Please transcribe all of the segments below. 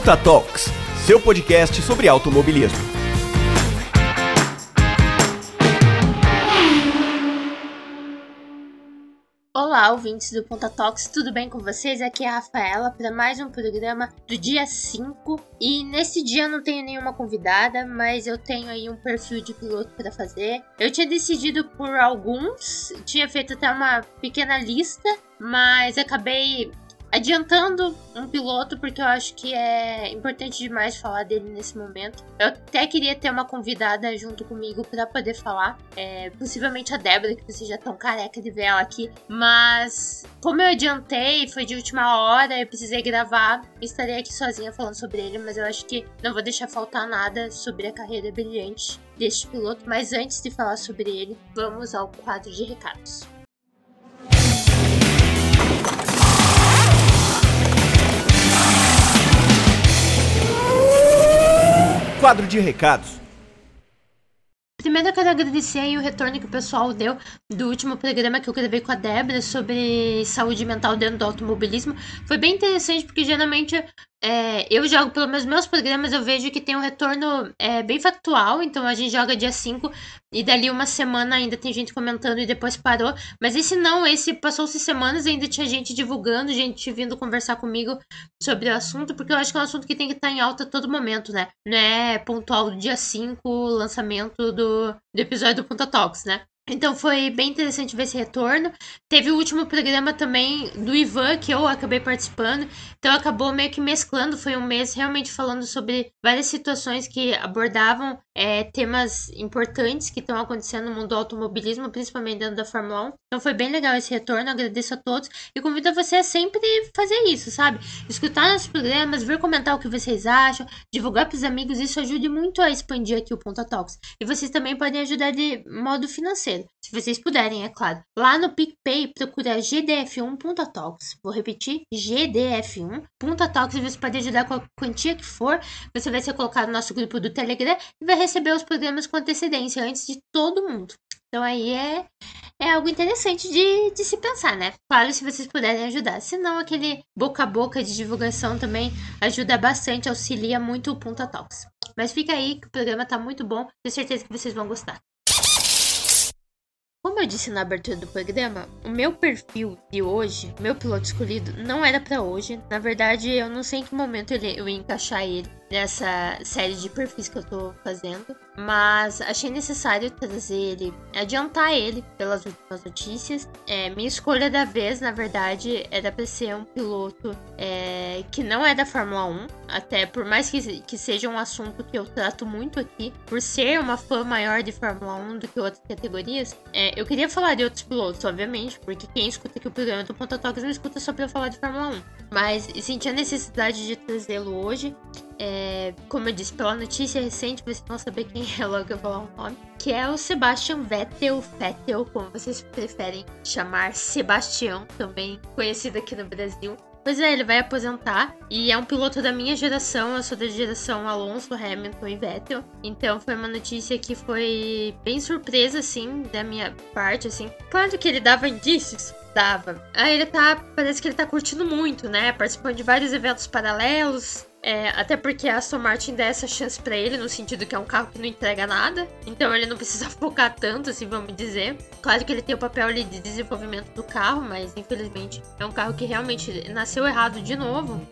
Punta Talks, seu podcast sobre automobilismo. Olá, ouvintes do Ponta Talks, tudo bem com vocês? Aqui é a Rafaela para mais um programa do dia 5. E nesse dia eu não tenho nenhuma convidada, mas eu tenho aí um perfil de piloto para fazer. Eu tinha decidido por alguns, tinha feito até uma pequena lista, mas acabei adiantando um piloto, porque eu acho que é importante demais falar dele nesse momento. Eu até queria ter uma convidada junto comigo para poder falar, é, possivelmente a Débora, que vocês já estão careca de ver ela aqui, mas como eu adiantei, foi de última hora, eu precisei gravar, estarei aqui sozinha falando sobre ele, mas eu acho que não vou deixar faltar nada sobre a carreira brilhante deste piloto, mas antes de falar sobre ele, vamos ao quadro de recados. Quadro de recados. Primeiro eu quero agradecer o retorno que o pessoal deu do último programa que eu gravei com a Débora sobre saúde mental dentro do automobilismo. Foi bem interessante porque geralmente é, eu jogo pelos meus programas, eu vejo que tem um retorno é, bem factual, então a gente joga dia 5 e dali uma semana ainda tem gente comentando e depois parou. Mas esse não, esse passou-se semanas e ainda tinha gente divulgando, gente vindo conversar comigo sobre o assunto, porque eu acho que é um assunto que tem que estar em alta a todo momento, né? Não é pontual do dia 5, lançamento do, do episódio do Punta Talks, né? Então foi bem interessante ver esse retorno. Teve o último programa também do Ivan, que eu acabei participando. Então acabou meio que mesclando. Foi um mês realmente falando sobre várias situações que abordavam é, temas importantes que estão acontecendo no mundo do automobilismo, principalmente dentro da Fórmula 1. Então foi bem legal esse retorno. Agradeço a todos. E convido você a sempre fazer isso, sabe? Escutar nossos programas, vir comentar o que vocês acham, divulgar para os amigos. Isso ajuda muito a expandir aqui o Ponta Talks. E vocês também podem ajudar de modo financeiro. Se vocês puderem, é claro. Lá no PicPay, procura GDF1.talks. Vou repetir, GDF1.talks e você pode ajudar com a quantia que for. Você vai ser colocado no nosso grupo do Telegram e vai receber os programas com antecedência antes de todo mundo. Então aí é, é algo interessante de, de se pensar, né? Claro, se vocês puderem ajudar. Se não, aquele boca a boca de divulgação também ajuda bastante, auxilia muito o Punta Talks. Mas fica aí que o programa tá muito bom. Tenho certeza que vocês vão gostar. Como eu disse na abertura do programa, o meu perfil de hoje, meu piloto escolhido, não era para hoje. Na verdade, eu não sei em que momento eu ia encaixar ele nessa série de perfis que eu tô fazendo, mas achei necessário trazer ele, adiantar ele pelas últimas notícias. É, minha escolha da vez, na verdade, era para ser um piloto é, que não é da Fórmula 1, até por mais que, que seja um assunto que eu trato muito aqui, por ser uma fã maior de Fórmula 1 do que outras categorias, é, eu queria falar de outros pilotos, obviamente, porque quem escuta aqui o programa do Ponta Talks não escuta só pra eu falar de Fórmula 1. Mas senti a necessidade de trazê-lo hoje é, como eu disse, pela notícia recente, vocês vão saber quem é logo eu vou falar o nome, que é o Sebastian Vettel, Vettel, como vocês preferem chamar, Sebastião, também conhecido aqui no Brasil. Pois é, ele vai aposentar e é um piloto da minha geração, eu sou da geração Alonso, Hamilton e Vettel. Então foi uma notícia que foi bem surpresa, assim, da minha parte, assim. Claro que ele dava indícios, dava. Aí ele tá, parece que ele tá curtindo muito, né? Participando de vários eventos paralelos, é, até porque a Aston Martin dá essa chance para ele, no sentido que é um carro que não entrega nada. Então ele não precisa focar tanto, assim, vamos dizer. Claro que ele tem o papel ali de desenvolvimento do carro, mas infelizmente é um carro que realmente nasceu errado de novo.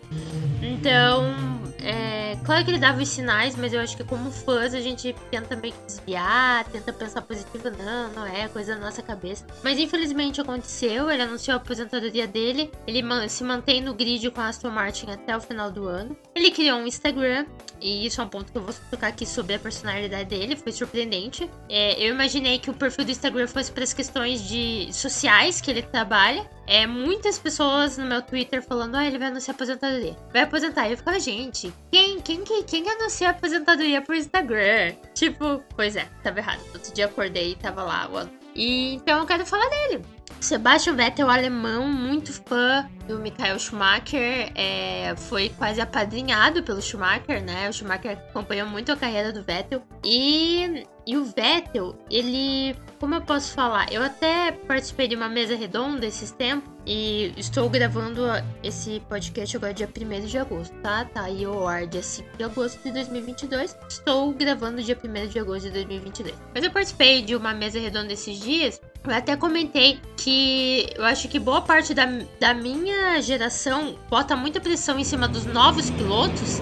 Então é, claro que ele dava os sinais, mas eu acho que como fãs a gente tenta meio que desviar, tenta pensar positivo, não, não é, coisa da nossa cabeça. Mas infelizmente aconteceu, ele anunciou a aposentadoria dele, ele se mantém no grid com a Aston Martin até o final do ano. Ele criou um Instagram, e isso é um ponto que eu vou tocar aqui sobre a personalidade dele, foi surpreendente. É, eu imaginei que o perfil do Instagram fosse para as questões de sociais que ele trabalha, é, muitas pessoas no meu Twitter falando, ah, ele vai anunciar aposentadoria. Vai aposentar. E eu ficava, gente, quem, quem, quem, quem anuncia aposentadoria por Instagram? Tipo, pois é, tava errado. Outro dia acordei e tava lá. E então eu quero falar dele. Sebastian Vettel, alemão, muito fã do Michael Schumacher, é, foi quase apadrinhado pelo Schumacher, né? O Schumacher acompanhou muito a carreira do Vettel. E, e o Vettel, ele. Como eu posso falar? Eu até participei de uma mesa redonda esses tempos. E estou gravando esse podcast agora dia 1 de agosto, tá? Tá aí o ar dia 5 de agosto de 2022. Estou gravando dia 1 de agosto de 2022. Mas eu participei de uma mesa redonda esses dias eu até comentei que eu acho que boa parte da, da minha geração bota muita pressão em cima dos novos pilotos,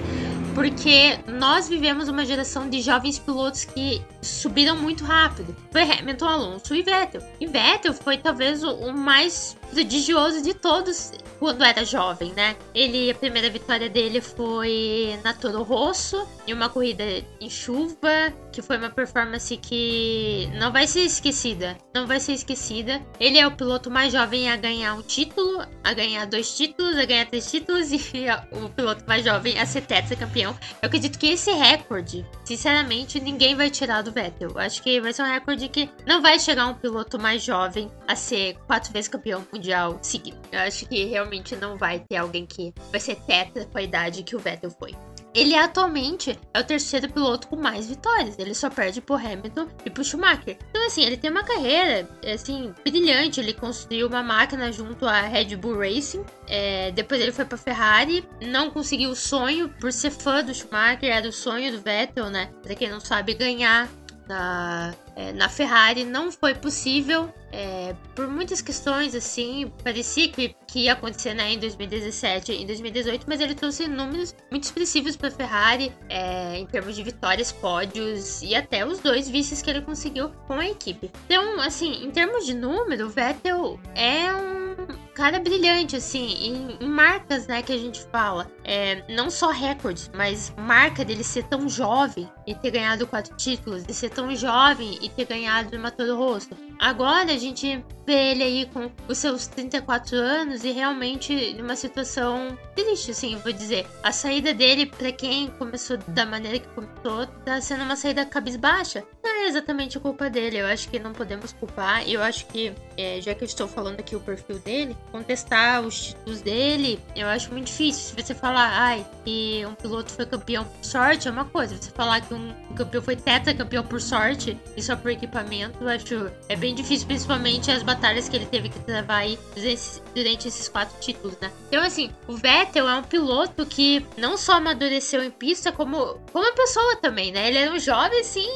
porque nós vivemos uma geração de jovens pilotos que subiram muito rápido. Foi Hamilton, Alonso e Vettel. E Vettel foi talvez o, o mais prodigioso de todos quando era jovem, né? Ele, a primeira vitória dele foi na Toro Rosso, em uma corrida em chuva, que foi uma performance que não vai ser esquecida. Não vai ser esquecida. Ele é o piloto mais jovem a ganhar um título, a ganhar dois títulos, a ganhar três títulos e o piloto mais jovem a ser tetracampeão. Eu acredito que esse recorde, sinceramente, ninguém vai tirar do Vettel. Acho que vai ser um recorde que não vai chegar um piloto mais jovem a ser quatro vezes campeão mundial seguido. Eu acho que realmente não vai ter alguém que vai ser tetra com a idade que o Vettel foi. Ele atualmente é o terceiro piloto com mais vitórias. Ele só perde pro Hamilton e pro Schumacher. Então, assim, ele tem uma carreira, assim, brilhante. Ele construiu uma máquina junto à Red Bull Racing. É, depois ele foi pra Ferrari. Não conseguiu o sonho por ser fã do Schumacher. Era o sonho do Vettel, né? Pra quem não sabe, ganhar na, é, na Ferrari não foi possível. É, por muitas questões, assim, parecia que, que ia acontecer né, em 2017 e em 2018, mas ele trouxe números muito expressivos para a Ferrari é, em termos de vitórias, pódios e até os dois vices que ele conseguiu com a equipe. Então, assim, em termos de número, o Vettel é um cara brilhante, assim, em, em, marcas, né, que a gente fala. É, não só recordes, mas marca dele ser tão jovem e ter ganhado quatro títulos, de ser tão jovem e ter ganhado uma Toro Rosso. Agora a gente vê ele aí com os seus 34 anos e realmente numa situação triste, assim, vou dizer. A saída dele, para quem começou da maneira que começou, tá sendo uma saída cabisbaixa. É exatamente culpa dele, eu acho que não podemos culpar. Eu acho que, é, já que eu estou falando aqui o perfil dele, contestar os títulos dele, eu acho muito difícil. Se você falar, ai, que um piloto foi campeão por sorte, é uma coisa. Você falar que um campeão foi teta campeão por sorte e só por equipamento, eu acho é bem difícil, principalmente as batalhas que ele teve que travar aí durante esses quatro títulos, né? Então, assim, o Vettel é um piloto que não só amadureceu em pista, como, como pessoa também, né? Ele era um jovem, assim,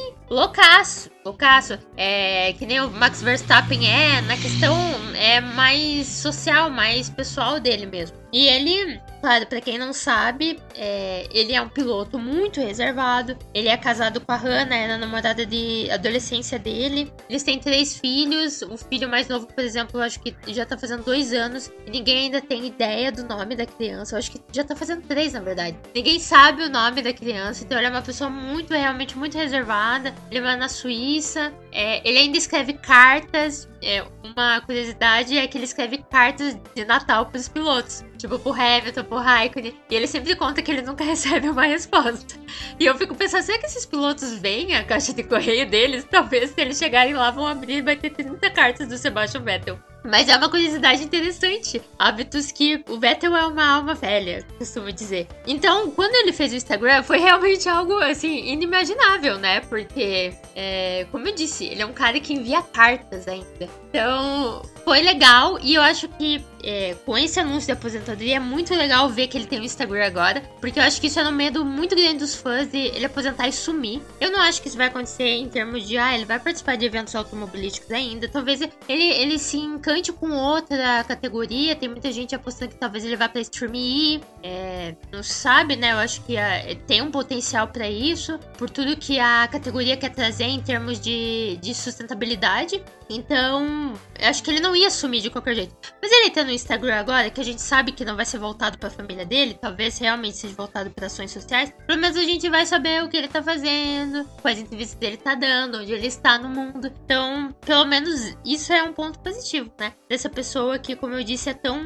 loucaço, loucaço. É, que nem o Max Verstappen é, na questão é mais social, mais pessoal dele mesmo. E ele, para quem não sabe, é, ele é um piloto muito reservado. Ele é casado com a Hannah, é a namorada de adolescência dele. Eles têm três filhos. O filho mais novo, por exemplo, acho que já tá fazendo dois anos. E ninguém ainda tem ideia do nome da criança. Eu acho que já tá fazendo três, na verdade. Ninguém sabe o nome da criança. Então ele é uma pessoa muito, realmente muito reservada. Ele mora na Suíça. É, ele ainda escreve cartas. É, uma curiosidade é que ele escreve cartas de Natal pros pilotos. Tipo, pro Hamilton, pro Raikkonen. E ele sempre conta que ele nunca recebe uma resposta. E eu fico pensando, será que esses pilotos veem a caixa de correio deles? Talvez se eles chegarem lá vão abrir e vai ter 30 cartas do Sebastian Vettel. Mas é uma curiosidade interessante. Hábitos que o Vettel é uma alma velha, costumo dizer. Então, quando ele fez o Instagram, foi realmente algo, assim, inimaginável, né? Porque, é, como eu disse, ele é um cara que envia cartas ainda. Então, foi legal e eu acho que é, com esse anúncio de aposentadoria é muito legal ver que ele tem um Instagram agora, porque eu acho que isso é um medo muito grande dos fãs de ele aposentar e sumir. Eu não acho que isso vai acontecer em termos de, ah, ele vai participar de eventos automobilísticos ainda, talvez ele, ele se encante com outra categoria, tem muita gente apostando que talvez ele vá pra streaming é, não sabe, né, eu acho que é, tem um potencial para isso, por tudo que a categoria quer trazer em termos de, de sustentabilidade, então, eu acho que ele não ia sumir de qualquer jeito. Mas ele tá no Instagram agora, que a gente sabe que não vai ser voltado para a família dele, talvez realmente seja voltado para ações sociais. Pelo menos a gente vai saber o que ele tá fazendo, quais entrevistas ele tá dando, onde ele está no mundo. Então, pelo menos isso é um ponto positivo, né? Dessa pessoa que, como eu disse, é tão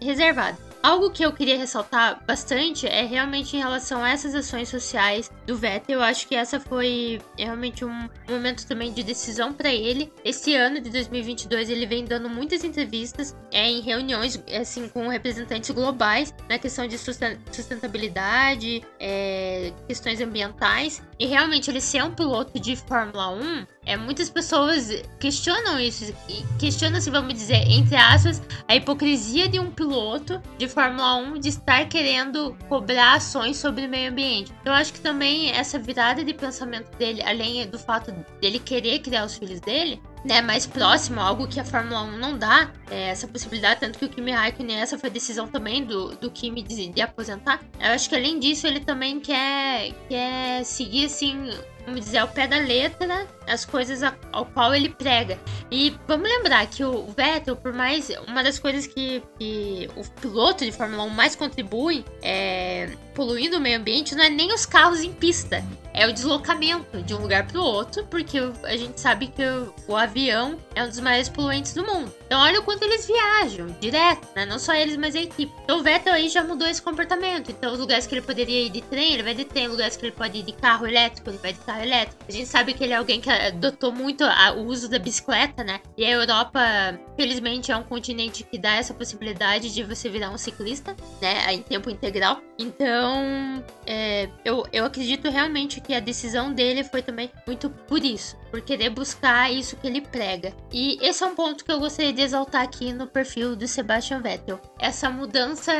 reservada. Algo que eu queria ressaltar bastante é realmente em relação a essas ações sociais do Vettel. Eu acho que essa foi realmente um momento também de decisão para ele. Esse ano de 2022 ele vem dando muitas entrevistas é, em reuniões assim com representantes globais na questão de sustentabilidade, é, questões ambientais. E realmente ele ser um piloto de Fórmula 1 é, muitas pessoas questionam isso, questionam, se vamos dizer, entre aspas, a hipocrisia de um piloto de Fórmula 1 de estar querendo cobrar ações sobre o meio ambiente. Eu acho que também essa virada de pensamento dele, além do fato dele querer criar os filhos dele, né, mais próximo, algo que a Fórmula 1 não dá, é, essa possibilidade, tanto que o Kimi Raikkonen, essa foi a decisão também do, do Kimi de, de aposentar. Eu acho que além disso, ele também quer, quer seguir, assim, vamos dizer, ao pé da letra as coisas ao qual ele prega. E vamos lembrar que o Vettel, por mais. Uma das coisas que, que o piloto de Fórmula 1 mais contribui é, poluindo o meio ambiente não é nem os carros em pista, é o deslocamento de um lugar para o outro, porque a gente sabe que o, o, avião é um dos maiores poluentes do mundo. Então olha o quanto eles viajam direto, né? Não só eles, mas a equipe. Então o Vettel aí já mudou esse comportamento. Então os lugares que ele poderia ir de trem, ele vai de trem. Lugares que ele pode ir de carro elétrico, ele vai de carro elétrico. A gente sabe que ele é alguém que adotou muito o uso da bicicleta, né? E a Europa, felizmente, é um continente que dá essa possibilidade de você virar um ciclista, né? Em tempo integral. Então, é, eu, eu acredito realmente que a decisão dele foi também muito por isso, por querer buscar isso que ele prega. E esse é um ponto que eu gostaria de exaltar aqui no perfil do Sebastian Vettel. Essa mudança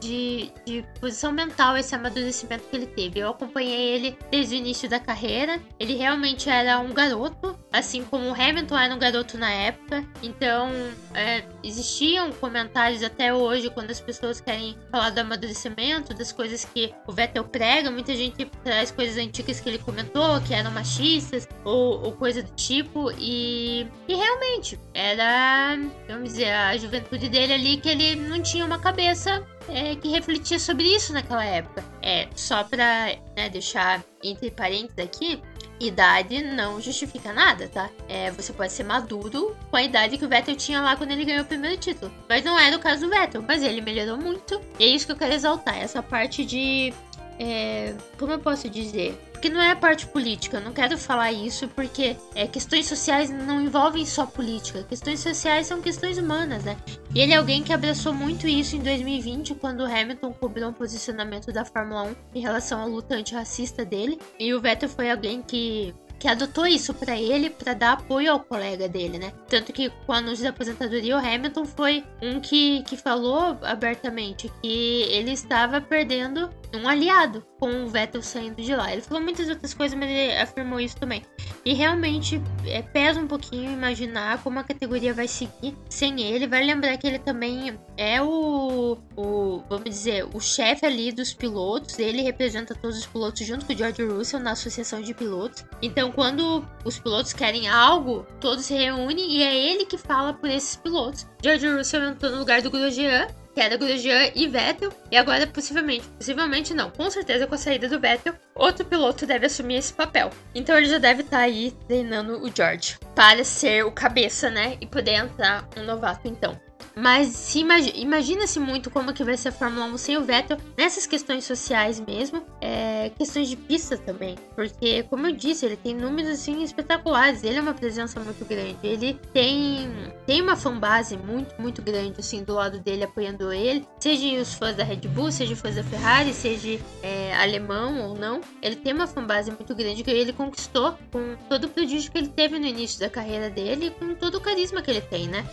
de, de posição mental, esse amadurecimento que ele teve. Eu acompanhei ele desde o início da carreira. Ele realmente era um garoto, assim como o Hamilton era um garoto na época. Então, é, existiam comentários até hoje quando as pessoas querem falar do amadurecimento, das coisas que o Vettel prega. Muita gente traz coisas antigas que ele comentou, que eram machistas ou, ou coisa do tipo. E, e realmente, era, vamos dizer, a juventude dele ali que ele não tinha uma cabeça é, que refletia sobre isso naquela época. É, só pra né, deixar entre parênteses aqui, idade não justifica nada, tá? É, você pode ser maduro com a idade que o Vettel tinha lá quando ele ganhou o primeiro título. Mas não era o caso do Vettel, mas ele melhorou muito. E é isso que eu quero exaltar, essa parte de é, como eu posso dizer? Porque não é a parte política, eu não quero falar isso porque é, questões sociais não envolvem só política, questões sociais são questões humanas, né? E ele é alguém que abraçou muito isso em 2020, quando o Hamilton cobrou um posicionamento da Fórmula 1 em relação à luta antirracista dele, e o Vettel foi alguém que que adotou isso para ele para dar apoio ao colega dele, né? Tanto que com o anúncio da aposentadoria, o Hamilton foi um que, que falou abertamente que ele estava perdendo um aliado com o Vettel saindo de lá. Ele falou muitas outras coisas, mas ele afirmou isso também. E realmente é, pesa um pouquinho imaginar como a categoria vai seguir sem ele. Vai lembrar que ele também é o, o vamos dizer, o chefe ali dos pilotos. Ele representa todos os pilotos junto com o George Russell na associação de pilotos. Então, quando os pilotos querem algo, todos se reúnem e é ele que fala por esses pilotos. George Russell entrou no lugar do Grosjean que era Grosjean e Vettel, e agora possivelmente, possivelmente não, com certeza com a saída do Vettel, outro piloto deve assumir esse papel. Então ele já deve estar tá aí treinando o George para ser o cabeça, né, e poder entrar um novato então. Mas se imagina-se muito como que vai ser a Fórmula 1 sem o Vettel nessas questões sociais mesmo, é, questões de pista também. Porque, como eu disse, ele tem números assim espetaculares, ele é uma presença muito grande. Ele tem, tem uma fanbase muito, muito grande assim do lado dele apoiando ele, seja os fãs da Red Bull, seja os fãs da Ferrari, seja é, alemão ou não. Ele tem uma fanbase muito grande que ele conquistou com todo o prodígio que ele teve no início da carreira dele com todo o carisma que ele tem, né?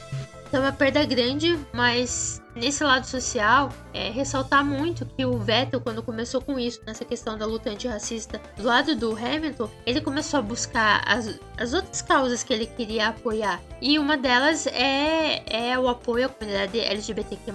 Então é uma perda grande, mas nesse lado social, é ressaltar muito que o Vettel, quando começou com isso, nessa questão da luta antirracista, do lado do Hamilton, ele começou a buscar as, as outras causas que ele queria apoiar. E uma delas é, é o apoio à comunidade LGBTQ+.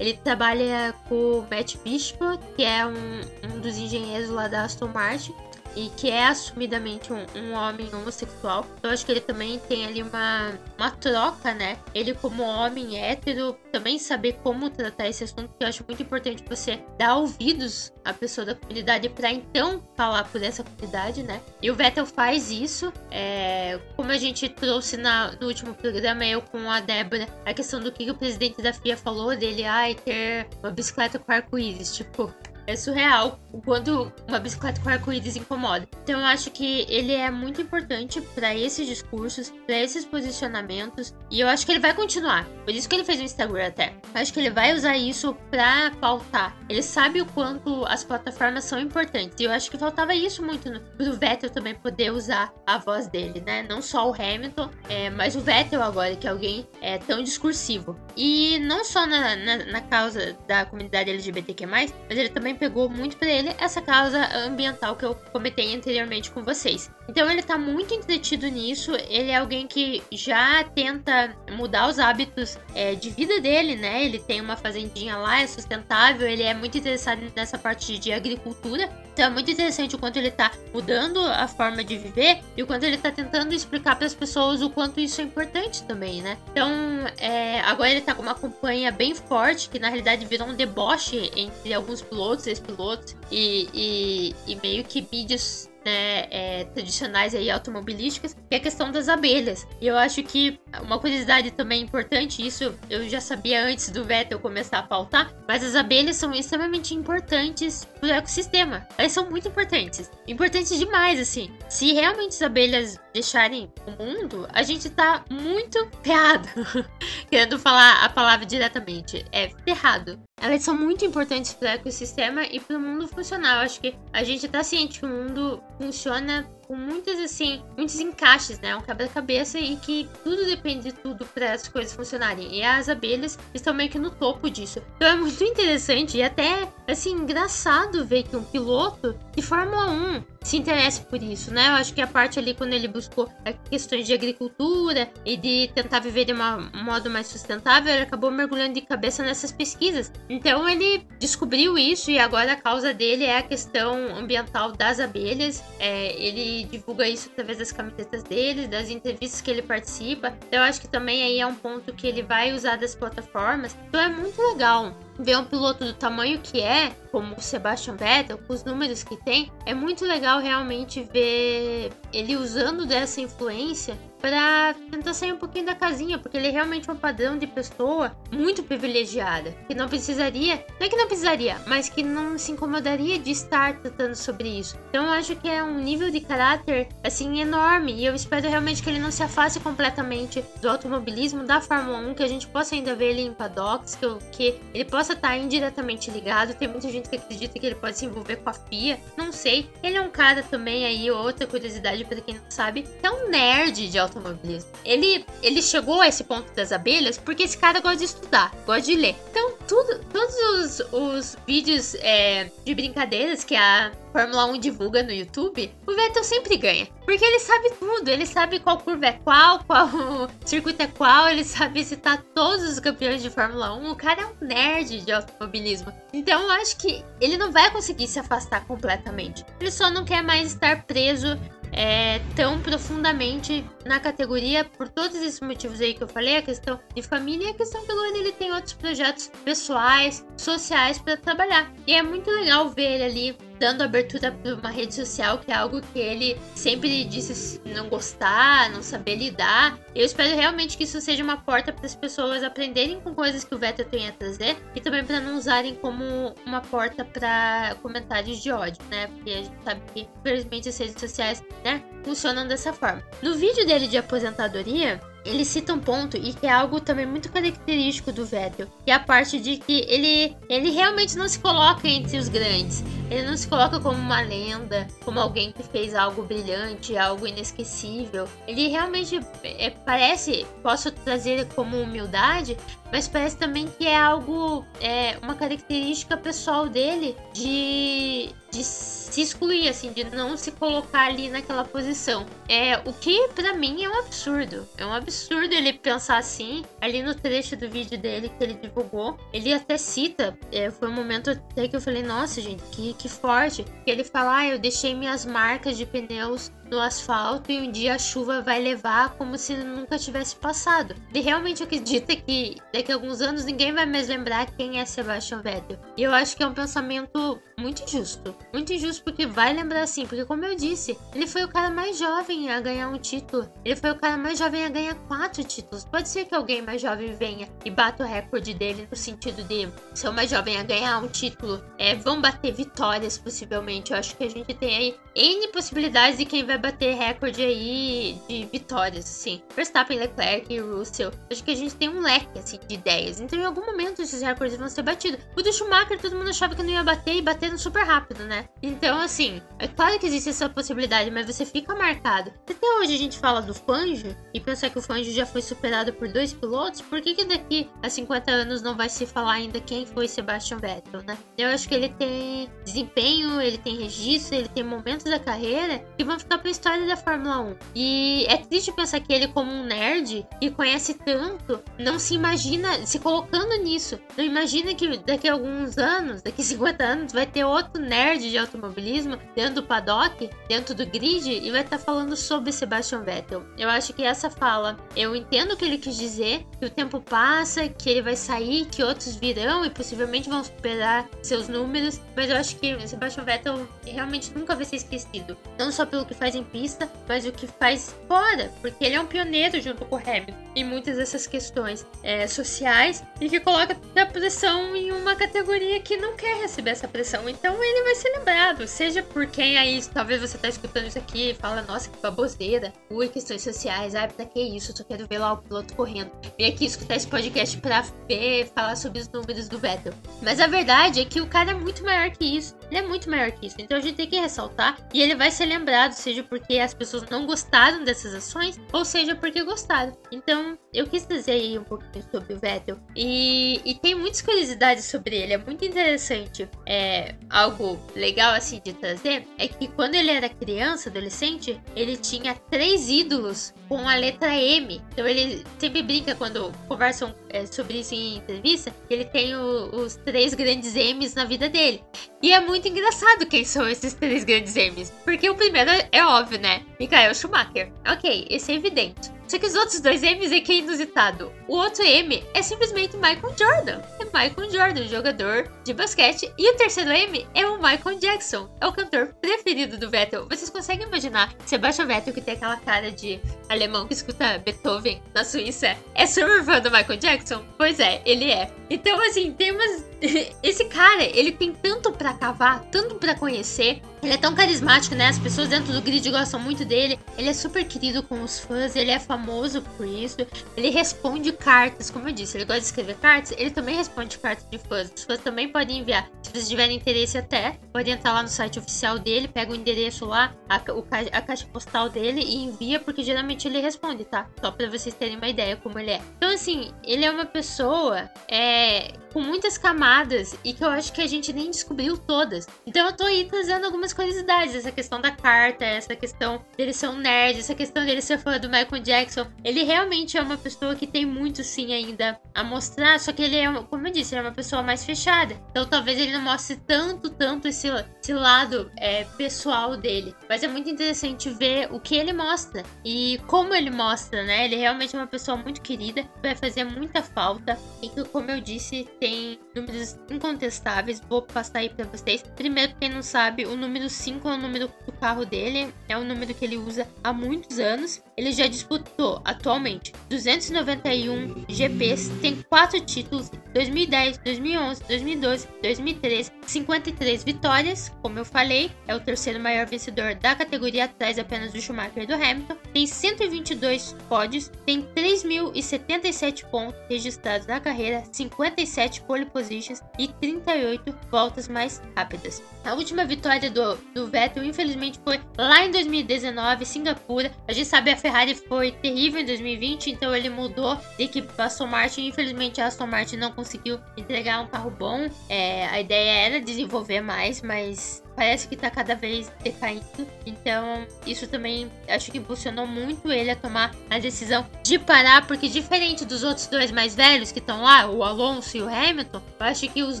Ele trabalha com o Matt Bishop, que é um, um dos engenheiros lá da Aston Martin, e que é assumidamente um, um homem homossexual. Eu acho que ele também tem ali uma, uma troca, né? Ele, como homem hétero, também saber como tratar esse assunto, que eu acho muito importante você dar ouvidos à pessoa da comunidade para então falar por essa comunidade, né? E o Vettel faz isso, é, como a gente trouxe na, no último programa, eu com a Débora, a questão do que o presidente da FIA falou dele, ai, ter uma bicicleta com arco-íris, tipo, é surreal quando uma bicicleta com arco-íris incomoda. Então eu acho que ele é muito importante para esses discursos, para esses posicionamentos, e eu acho que ele vai continuar. Por isso que ele fez o Instagram até. Eu acho que ele vai usar isso para pautar. Ele sabe o quanto as plataformas são importantes. E eu acho que faltava isso muito no, pro Vettel também poder usar a voz dele, né? Não só o Hamilton, é, mas o Vettel agora, que é alguém é, tão discursivo. E não só na, na, na causa da comunidade LGBTQ+, mas ele também pegou muito para ele essa causa ambiental que eu comentei anteriormente com vocês. Então ele tá muito entretido nisso, ele é alguém que já tenta mudar os hábitos é, de vida dele, né? Ele tem uma fazendinha lá, é sustentável, ele é muito interessado nessa parte de agricultura. Então é muito interessante o quanto ele tá mudando a forma de viver e o quanto ele tá tentando explicar para as pessoas o quanto isso é importante também, né? Então é, agora ele tá com uma campanha bem forte, que na realidade virou um deboche entre alguns pilotos, ex-pilotos, e, e, e meio que mídias né, é, tradicionais aí automobilísticas, que é a questão das abelhas. E eu acho que uma curiosidade também importante, isso eu já sabia antes do Vettel começar a pautar, mas as abelhas são extremamente importantes para o ecossistema. Elas são muito importantes. Importantes demais, assim. Se realmente as abelhas deixarem o mundo, a gente tá muito ferrado. Querendo falar a palavra diretamente. É ferrado. Elas são muito importantes para o ecossistema e para o mundo funcionar. Eu acho que a gente tá ciente que o mundo funciona com muitas, assim, muitos encaixes, né? Um quebra-cabeça e que tudo depende de tudo para as coisas funcionarem. E as abelhas estão meio que no topo disso. Então é muito interessante e até, assim, engraçado ver que um piloto de Fórmula 1 se interessa por isso, né? Eu acho que a parte ali quando ele buscou questões de agricultura e de tentar viver de uma, um modo mais sustentável, ele acabou mergulhando de cabeça nessas pesquisas. Então ele descobriu isso e agora a causa dele é a questão ambiental das abelhas. É, ele divulga isso através das camisetas dele, das entrevistas que ele participa. Eu acho que também aí é um ponto que ele vai usar das plataformas. Então é muito legal ver um piloto do tamanho que é, como o Sebastian Vettel, com os números que tem, é muito legal realmente ver ele usando dessa influência para tentar sair um pouquinho da casinha, porque ele é realmente um padrão de pessoa muito privilegiada, que não precisaria, não é que não precisaria, mas que não se incomodaria de estar tratando sobre isso. Então eu acho que é um nível de caráter assim enorme e eu espero realmente que ele não se afaste completamente do automobilismo, da Fórmula 1, que a gente possa ainda ver ele em paddocks, que, que ele possa estar indiretamente ligado. Tem muita gente que acredita que ele pode se envolver com a FIA, não sei. Ele é um cara também aí, outra curiosidade para quem não sabe, é um nerd de automobilismo. Ele, ele chegou a esse ponto das abelhas porque esse cara gosta de estudar, gosta de ler. Então, tudo, todos os, os vídeos é, de brincadeiras que a Fórmula 1 divulga no YouTube, o Vettel sempre ganha. Porque ele sabe tudo, ele sabe qual curva é qual, qual circuito é qual, ele sabe citar todos os campeões de Fórmula 1. O cara é um nerd de automobilismo. Então eu acho que ele não vai conseguir se afastar completamente. Ele só não quer mais estar preso é, tão profundamente na categoria por todos esses motivos aí que eu falei, a questão de família e a questão que o Luan ele tem outros projetos pessoais, sociais para trabalhar. E é muito legal ver ele ali dando abertura para uma rede social, que é algo que ele sempre disse não gostar, não saber lidar. Eu espero realmente que isso seja uma porta para as pessoas aprenderem com coisas que o Vettel tem a trazer e também para não usarem como uma porta para comentários de ódio, né? Porque a gente sabe que, infelizmente, as redes sociais, né, funcionam dessa forma. No vídeo dele de aposentadoria, ele cita um ponto e que é algo também muito característico do Vettel, que é a parte de que ele, ele realmente não se coloca entre os grandes. Ele não se coloca como uma lenda, como alguém que fez algo brilhante, algo inesquecível. Ele realmente é, parece, posso trazer como humildade, mas parece também que é algo, é uma característica pessoal dele de, de se excluir, assim, de não se colocar ali naquela posição. É o que para mim é um absurdo, é um absurdo ele pensar assim. Ali no trecho do vídeo dele que ele divulgou, ele até cita, é, foi um momento até que eu falei, nossa, gente, que, que forte. Que ele fala, ah, eu deixei minhas marcas de pneus no asfalto e um dia a chuva vai levar como se nunca tivesse passado. Ele realmente acredita que daqui a alguns anos ninguém vai mais lembrar quem é Sebastian Vettel. E eu acho que é um pensamento muito injusto. Muito injusto porque vai lembrar assim, porque como eu disse, ele foi o cara mais jovem a ganhar um título. Ele foi o cara mais jovem a ganhar quatro títulos. Pode ser que alguém mais jovem venha e bata o recorde dele no sentido de ser o mais jovem a ganhar um título. É, vão bater vitórias possivelmente. Eu acho que a gente tem aí N possibilidades de quem vai bater recorde aí de vitórias, assim. Verstappen, Leclerc e Russell. Acho que a gente tem um leque, assim, de ideias. Então, em algum momento, esses recordes vão ser batidos. O do Schumacher, todo mundo achava que não ia bater e batendo super rápido, né? Então, assim, é claro que existe essa possibilidade, mas você fica marcado. Até hoje a gente fala do Fangio e pensar que o Fangio já foi superado por dois pilotos, por que, que daqui a 50 anos não vai se falar ainda quem foi Sebastian Vettel, né? Eu acho que ele tem desempenho, ele tem registro, ele tem momentos da carreira que vão ficar pra história da Fórmula 1. E é triste pensar que ele, como um nerd que conhece tanto, não se imagina se colocando nisso. Não imagina que daqui a alguns anos, daqui a 50 anos, vai ter outro nerd de automobilismo dentro do paddock, dentro do grid, e vai estar tá falando sobre Sebastian Vettel. Eu acho que essa fala, eu entendo o que ele quis dizer, que o tempo passa, que ele vai sair, que outros virão e possivelmente vão superar seus números, mas eu acho que Sebastian Vettel realmente nunca vai ser esquecido. Não só pelo que faz em pista, mas o que faz fora, porque ele é um pioneiro junto com o Hamilton em muitas dessas questões é, sociais e que coloca a pressão em uma categoria que não quer receber essa pressão. Então ele vai ser lembrado, seja por quem aí, talvez você tá escutando isso aqui e fala, nossa, que baboseira, ui, questões sociais, ai, pra que isso? Eu só quero ver lá o piloto correndo. Vem aqui escutar esse podcast pra ver, falar sobre os números do Vettel. Mas a verdade é que o cara é muito maior que isso. Ele é muito maior que isso. Então a gente tem que ressaltar e ele vai ser lembrado, seja porque as pessoas não gostaram dessas ações, ou seja porque gostaram. Então, eu quis dizer aí um pouquinho sobre o Vettel. E, e tem muitas curiosidades sobre ele, é muito interessante. É algo legal assim de trazer é que quando ele era criança, adolescente, ele tinha três ídolos com a letra M. Então ele sempre brinca quando conversam é, sobre isso em entrevista, ele tem o, os três grandes M's na vida dele. E é muito engraçado quem são esses três grandes M's. Porque o primeiro é óbvio, né? Michael Schumacher. Ok, esse é evidente. Só que os outros dois M's é que é inusitado. O outro M é simplesmente Michael Jordan. É Michael Jordan, jogador de basquete. E o terceiro M é o Michael Jackson. É o cantor preferido do Vettel. Vocês conseguem imaginar Sebastian Vettel, que tem aquela cara de alemão que escuta Beethoven na Suíça, é super fã do Michael Jackson? Pois é, ele é. Então, assim, tem umas. Esse cara, ele tem tanto para cavar, tanto para conhecer. Ele é tão carismático, né? As pessoas dentro do grid gostam muito dele. Ele é super querido com os fãs, ele é famoso por isso. Ele responde cartas, como eu disse, ele gosta de escrever cartas. Ele também responde cartas de fãs. Os fãs também podem enviar. Se vocês tiverem interesse até, podem entrar lá no site oficial dele, pega o endereço lá, a, a caixa postal dele e envia, porque geralmente ele responde, tá? Só pra vocês terem uma ideia como ele é. Então, assim, ele é uma pessoa. É, com muitas camadas e que eu acho que a gente nem descobriu todas. Então eu tô aí trazendo algumas curiosidades, essa questão da carta, essa questão dele ser um nerd, essa questão dele ser fã do Michael Jackson. Ele realmente é uma pessoa que tem muito sim ainda a mostrar, só que ele é, como eu disse, ele é uma pessoa mais fechada. Então talvez ele não mostre tanto, tanto esse, esse lado é, pessoal dele. Mas é muito interessante ver o que ele mostra e como ele mostra, né? Ele realmente é uma pessoa muito querida, vai fazer muita falta e que, como eu disse, tem números incontestáveis. Vou passar aí para vocês. Primeiro, quem não sabe, o número 5 é o número do carro dele, é o número que ele usa há muitos anos. Ele já disputou atualmente 291 GPs, tem quatro títulos: 2010, 2011, 2012, 2013, 53 vitórias. Como eu falei, é o terceiro maior vencedor da categoria, atrás apenas do Schumacher e do Hamilton. Tem 122 pódios, tem 3.077 pontos registrados na carreira, 57 7 pole positions e 38 voltas mais rápidas. A última vitória do, do Vettel, infelizmente, foi lá em 2019, Singapura. A gente sabe a Ferrari foi terrível em 2020, então ele mudou de equipe para Aston Martin. Infelizmente, a Aston Martin não conseguiu entregar um carro bom. É, a ideia era desenvolver mais, mas parece que tá cada vez decaindo. Então, isso também acho que impulsionou muito ele a tomar a decisão de parar, porque diferente dos outros dois mais velhos que estão lá, o Alonso e o Hamilton, eu acho que os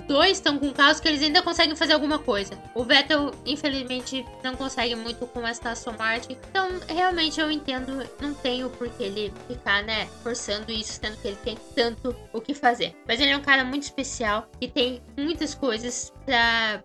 dois estão com carros que eles ainda conseguem fazer alguma coisa. O Vettel, infelizmente, não consegue muito com essa Aston Martin. Então, realmente eu entendo, não tenho por que ele ficar, né, forçando isso, sendo que ele tem tanto o que fazer. Mas ele é um cara muito especial e tem muitas coisas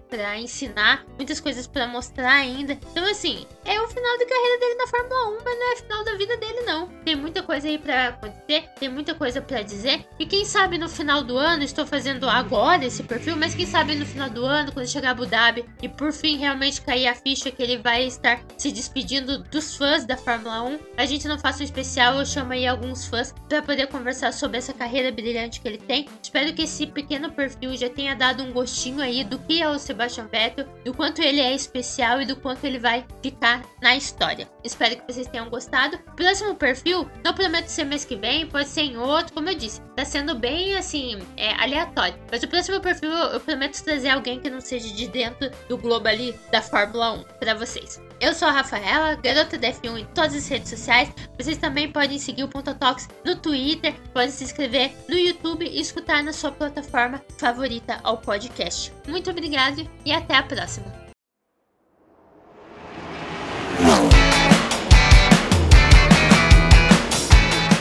para ensinar, muitas coisas para mostrar ainda. Então, assim, é o final de carreira dele na Fórmula 1, mas não é final da vida dele, não. Tem muita coisa aí para acontecer, tem muita coisa para dizer. E quem sabe no final do ano, estou fazendo agora esse perfil, mas quem sabe no final do ano, quando chegar Abu Dhabi e por fim realmente cair a ficha que ele vai estar se despedindo dos fãs da Fórmula 1, a gente não faça um especial, eu chamo aí alguns fãs para poder conversar sobre essa carreira brilhante que ele tem. Espero que esse pequeno perfil já tenha dado um gostinho aí do que é o Sebastian Vettel, do quanto ele é especial e do quanto ele vai ficar na história. Espero que vocês tenham gostado. Próximo perfil, não prometo ser mês que vem, pode ser em outro, como eu disse, tá sendo bem assim, é, aleatório. Mas o próximo perfil eu prometo trazer alguém que não seja de dentro do globo ali da Fórmula 1 para vocês. Eu sou a Rafaela, garota da F1 em todas as redes sociais. Vocês também podem seguir o Ponto Talks no Twitter, podem se inscrever no YouTube e escutar na sua plataforma favorita ao podcast. Muito obrigado e até a próxima.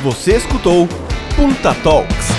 Você escutou Punta Talks.